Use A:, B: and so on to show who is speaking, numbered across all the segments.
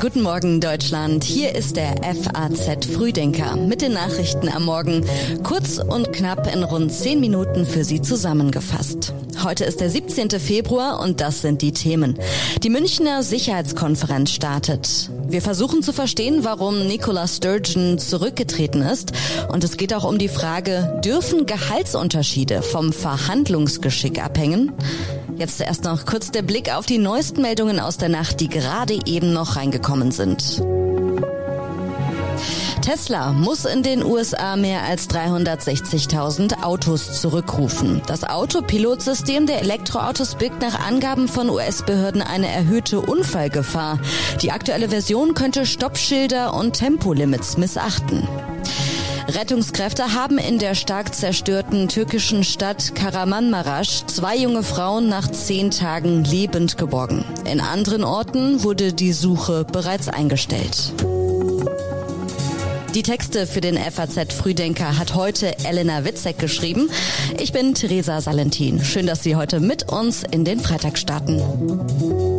A: Guten Morgen Deutschland, hier ist der FAZ Frühdenker mit den Nachrichten am Morgen. Kurz und knapp in rund zehn Minuten für Sie zusammengefasst. Heute ist der 17. Februar und das sind die Themen. Die Münchner Sicherheitskonferenz startet. Wir versuchen zu verstehen, warum Nicola Sturgeon zurückgetreten ist. Und es geht auch um die Frage, dürfen Gehaltsunterschiede vom Verhandlungsgeschick abhängen? Jetzt erst noch kurz der Blick auf die neuesten Meldungen aus der Nacht, die gerade eben noch reingekommen sind. Tesla muss in den USA mehr als 360.000 Autos zurückrufen. Das Autopilotsystem der Elektroautos birgt nach Angaben von US-Behörden eine erhöhte Unfallgefahr. Die aktuelle Version könnte Stoppschilder und Tempolimits missachten. Rettungskräfte haben in der stark zerstörten türkischen Stadt Karamanmaraş zwei junge Frauen nach zehn Tagen lebend geborgen. In anderen Orten wurde die Suche bereits eingestellt. Die Texte für den FAZ Frühdenker hat heute Elena Witzek geschrieben. Ich bin Theresa Salentin. Schön, dass Sie heute mit uns in den Freitag starten.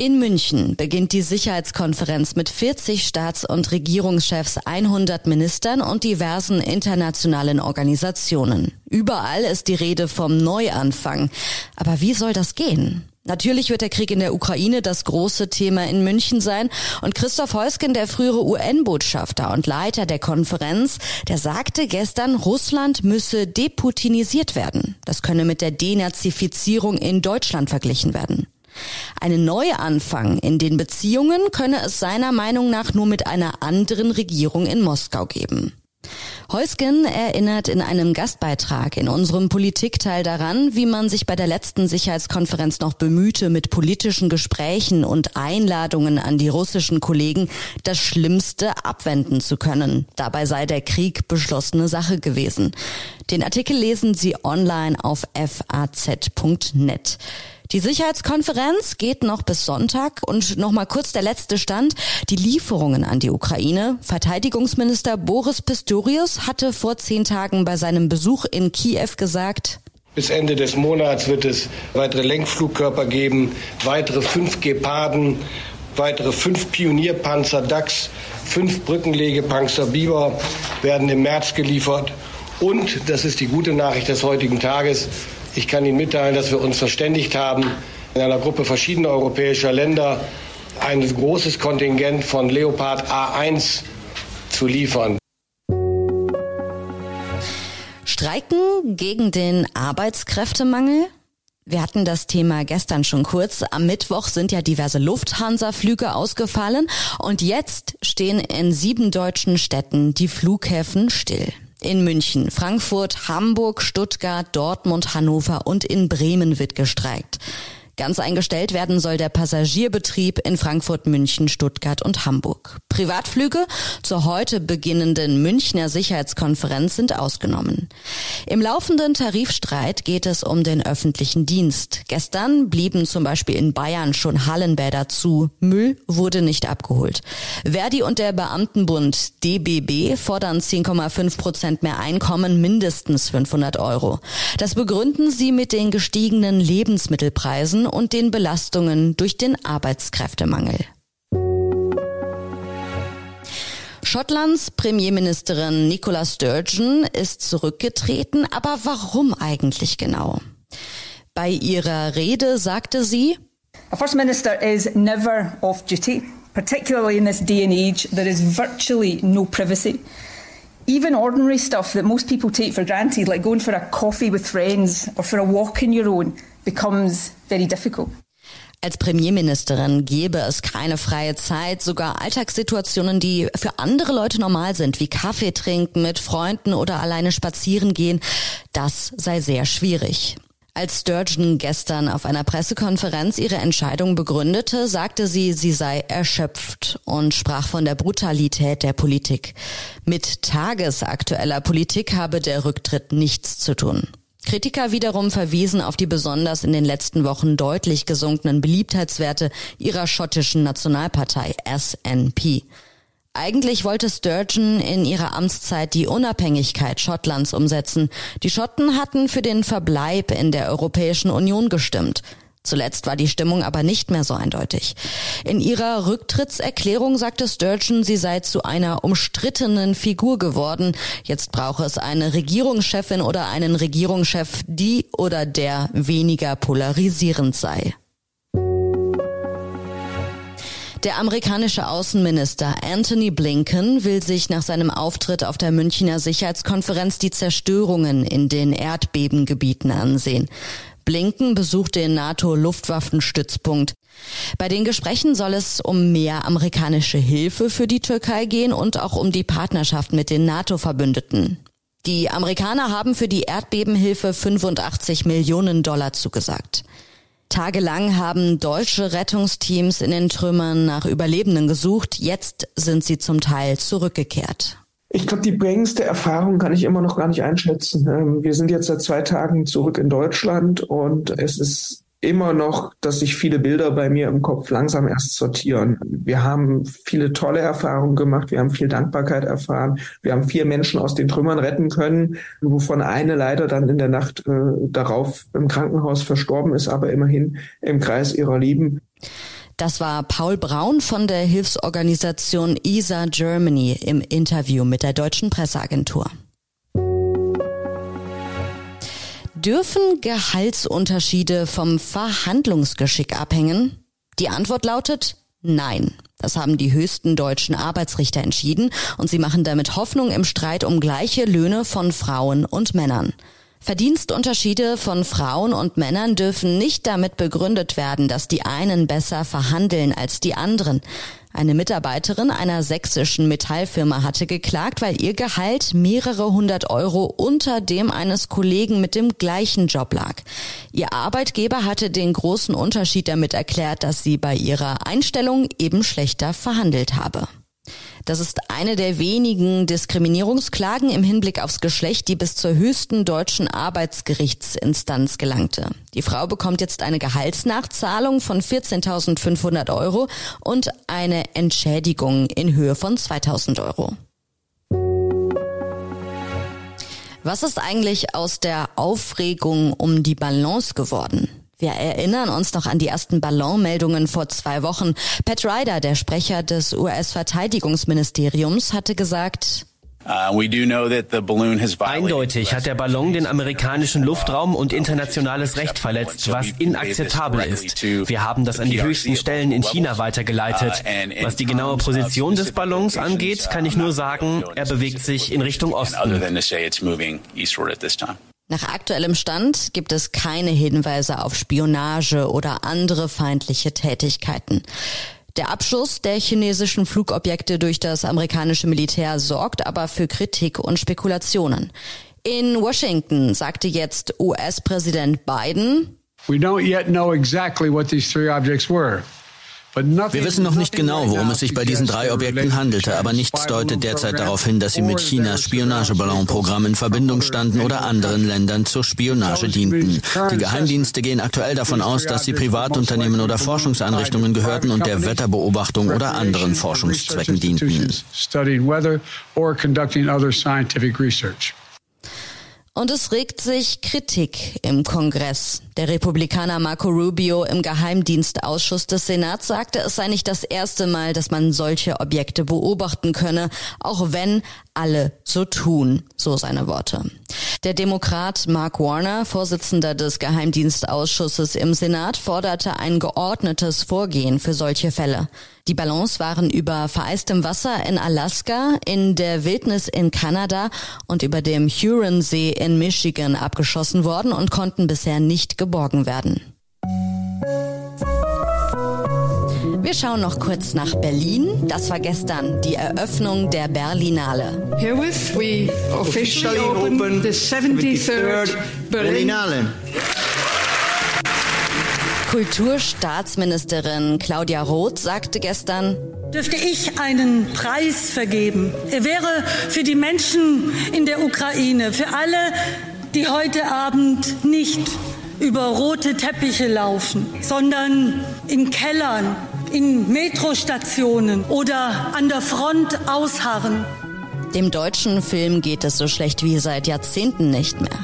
A: In München beginnt die Sicherheitskonferenz mit 40 Staats- und Regierungschefs, 100 Ministern und diversen internationalen Organisationen. Überall ist die Rede vom Neuanfang. Aber wie soll das gehen? Natürlich wird der Krieg in der Ukraine das große Thema in München sein. Und Christoph Heusgen, der frühere UN-Botschafter und Leiter der Konferenz, der sagte gestern, Russland müsse deputinisiert werden. Das könne mit der Denazifizierung in Deutschland verglichen werden. Einen Neuanfang in den Beziehungen könne es seiner Meinung nach nur mit einer anderen Regierung in Moskau geben. Heusgen erinnert in einem Gastbeitrag in unserem Politikteil daran, wie man sich bei der letzten Sicherheitskonferenz noch bemühte, mit politischen Gesprächen und Einladungen an die russischen Kollegen das Schlimmste abwenden zu können. Dabei sei der Krieg beschlossene Sache gewesen. Den Artikel lesen Sie online auf faz.net. Die Sicherheitskonferenz geht noch bis Sonntag und noch mal kurz der letzte Stand. Die Lieferungen an die Ukraine. Verteidigungsminister Boris Pistorius hatte vor zehn Tagen bei seinem Besuch in Kiew gesagt,
B: bis Ende des Monats wird es weitere Lenkflugkörper geben, weitere fünf Geparden, weitere fünf Pionierpanzer DAX, fünf Brückenlegepanzer Biber werden im März geliefert. Und, das ist die gute Nachricht des heutigen Tages, ich kann Ihnen mitteilen, dass wir uns verständigt haben, in einer Gruppe verschiedener europäischer Länder ein großes Kontingent von Leopard A1 zu liefern.
A: Streiken gegen den Arbeitskräftemangel? Wir hatten das Thema gestern schon kurz. Am Mittwoch sind ja diverse Lufthansa-Flüge ausgefallen und jetzt stehen in sieben deutschen Städten die Flughäfen still in München, Frankfurt, Hamburg, Stuttgart, Dortmund, Hannover und in Bremen wird gestreikt. Ganz eingestellt werden soll der Passagierbetrieb in Frankfurt, München, Stuttgart und Hamburg. Privatflüge zur heute beginnenden Münchner Sicherheitskonferenz sind ausgenommen. Im laufenden Tarifstreit geht es um den öffentlichen Dienst. Gestern blieben zum Beispiel in Bayern schon Hallenbäder zu. Müll wurde nicht abgeholt. Verdi und der Beamtenbund DBB fordern 10,5 Prozent mehr Einkommen, mindestens 500 Euro. Das begründen sie mit den gestiegenen Lebensmittelpreisen und den Belastungen durch den Arbeitskräftemangel. Schottlands Premierministerin Nicola Sturgeon ist zurückgetreten, aber warum eigentlich genau? Bei ihrer Rede sagte sie,
C: A First Minister is never off duty. Particularly in this day and age, there is virtually no privacy. Even ordinary stuff that most people take for granted, like going for a coffee with friends or for a walk on your own, becomes very difficult.
A: Als Premierministerin gäbe es keine freie Zeit, sogar Alltagssituationen, die für andere Leute normal sind, wie Kaffee trinken mit Freunden oder alleine spazieren gehen, das sei sehr schwierig. Als Sturgeon gestern auf einer Pressekonferenz ihre Entscheidung begründete, sagte sie, sie sei erschöpft und sprach von der Brutalität der Politik. Mit tagesaktueller Politik habe der Rücktritt nichts zu tun. Kritiker wiederum verwiesen auf die besonders in den letzten Wochen deutlich gesunkenen Beliebtheitswerte ihrer schottischen Nationalpartei SNP. Eigentlich wollte Sturgeon in ihrer Amtszeit die Unabhängigkeit Schottlands umsetzen. Die Schotten hatten für den Verbleib in der Europäischen Union gestimmt. Zuletzt war die Stimmung aber nicht mehr so eindeutig. In ihrer Rücktrittserklärung sagte Sturgeon, sie sei zu einer umstrittenen Figur geworden. Jetzt brauche es eine Regierungschefin oder einen Regierungschef, die oder der weniger polarisierend sei. Der amerikanische Außenminister Anthony Blinken will sich nach seinem Auftritt auf der Münchner Sicherheitskonferenz die Zerstörungen in den Erdbebengebieten ansehen. Blinken besucht den NATO-Luftwaffenstützpunkt. Bei den Gesprächen soll es um mehr amerikanische Hilfe für die Türkei gehen und auch um die Partnerschaft mit den NATO-Verbündeten. Die Amerikaner haben für die Erdbebenhilfe 85 Millionen Dollar zugesagt. Tagelang haben deutsche Rettungsteams in den Trümmern nach Überlebenden gesucht. Jetzt sind sie zum Teil zurückgekehrt.
D: Ich glaube, die prägendste Erfahrung kann ich immer noch gar nicht einschätzen. Ähm, wir sind jetzt seit zwei Tagen zurück in Deutschland und es ist immer noch, dass sich viele Bilder bei mir im Kopf langsam erst sortieren. Wir haben viele tolle Erfahrungen gemacht, wir haben viel Dankbarkeit erfahren, wir haben vier Menschen aus den Trümmern retten können, wovon eine leider dann in der Nacht äh, darauf im Krankenhaus verstorben ist, aber immerhin im Kreis ihrer Lieben.
A: Das war Paul Braun von der Hilfsorganisation ESA Germany im Interview mit der deutschen Presseagentur. Dürfen Gehaltsunterschiede vom Verhandlungsgeschick abhängen? Die Antwort lautet Nein. Das haben die höchsten deutschen Arbeitsrichter entschieden und sie machen damit Hoffnung im Streit um gleiche Löhne von Frauen und Männern. Verdienstunterschiede von Frauen und Männern dürfen nicht damit begründet werden, dass die einen besser verhandeln als die anderen. Eine Mitarbeiterin einer sächsischen Metallfirma hatte geklagt, weil ihr Gehalt mehrere hundert Euro unter dem eines Kollegen mit dem gleichen Job lag. Ihr Arbeitgeber hatte den großen Unterschied damit erklärt, dass sie bei ihrer Einstellung eben schlechter verhandelt habe. Das ist eine der wenigen Diskriminierungsklagen im Hinblick aufs Geschlecht, die bis zur höchsten deutschen Arbeitsgerichtsinstanz gelangte. Die Frau bekommt jetzt eine Gehaltsnachzahlung von 14.500 Euro und eine Entschädigung in Höhe von 2.000 Euro. Was ist eigentlich aus der Aufregung um die Balance geworden? Wir erinnern uns noch an die ersten Ballonmeldungen vor zwei Wochen. Pat Ryder, der Sprecher des US-Verteidigungsministeriums, hatte gesagt,
E: uh, Eindeutig hat der Ballon den amerikanischen Luftraum und internationales Recht verletzt, was inakzeptabel ist. Wir haben das an die höchsten Stellen in China weitergeleitet. Uh, was die genaue Position des Ballons angeht, kann ich nur sagen, er bewegt sich in Richtung Osten.
A: Nach aktuellem Stand gibt es keine Hinweise auf Spionage oder andere feindliche Tätigkeiten. Der Abschuss der chinesischen Flugobjekte durch das amerikanische Militär sorgt aber für Kritik und Spekulationen. In Washington sagte jetzt US-Präsident Biden,
F: We don't yet know exactly what these three objects were.
G: Wir wissen noch nicht genau, worum es sich bei diesen drei Objekten handelte, aber nichts deutet derzeit darauf hin, dass sie mit Chinas Spionageballonprogramm in Verbindung standen oder anderen Ländern zur Spionage dienten. Die Geheimdienste gehen aktuell davon aus, dass sie Privatunternehmen oder Forschungseinrichtungen gehörten und der Wetterbeobachtung oder anderen Forschungszwecken dienten.
A: Und es regt sich Kritik im Kongress. Der Republikaner Marco Rubio im Geheimdienstausschuss des Senats sagte, es sei nicht das erste Mal, dass man solche Objekte beobachten könne, auch wenn alle so tun, so seine Worte. Der Demokrat Mark Warner, Vorsitzender des Geheimdienstausschusses im Senat, forderte ein geordnetes Vorgehen für solche Fälle. Die Ballons waren über vereistem Wasser in Alaska, in der Wildnis in Kanada und über dem Huronsee in Michigan abgeschossen worden und konnten bisher nicht geborgen werden. Wir schauen noch kurz nach Berlin. Das war gestern die Eröffnung der Berlinale.
H: Herewith we officially open the 73rd Berlinale.
A: Kulturstaatsministerin Claudia Roth sagte gestern,
I: Dürfte ich einen Preis vergeben? Er wäre für die Menschen in der Ukraine, für alle, die heute Abend nicht über rote Teppiche laufen, sondern in Kellern in Metrostationen oder an der Front ausharren.
A: Dem deutschen Film geht es so schlecht wie seit Jahrzehnten nicht mehr.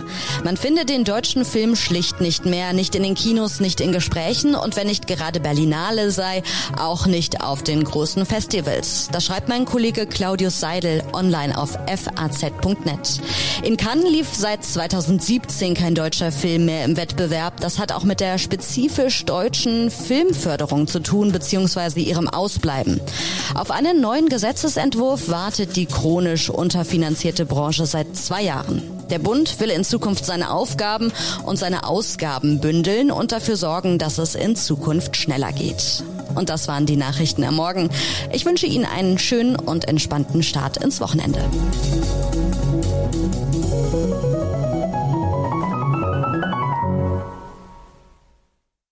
A: Man findet den deutschen Film schlicht nicht mehr, nicht in den Kinos, nicht in Gesprächen und wenn nicht gerade Berlinale sei, auch nicht auf den großen Festivals. Das schreibt mein Kollege Claudius Seidel online auf faz.net. In Cannes lief seit 2017 kein deutscher Film mehr im Wettbewerb. Das hat auch mit der spezifisch deutschen Filmförderung zu tun, beziehungsweise ihrem Ausbleiben. Auf einen neuen Gesetzesentwurf wartet die Krone chronisch unterfinanzierte Branche seit zwei Jahren. Der Bund will in Zukunft seine Aufgaben und seine Ausgaben bündeln und dafür sorgen, dass es in Zukunft schneller geht. Und das waren die Nachrichten am Morgen. Ich wünsche Ihnen einen schönen und entspannten Start ins Wochenende.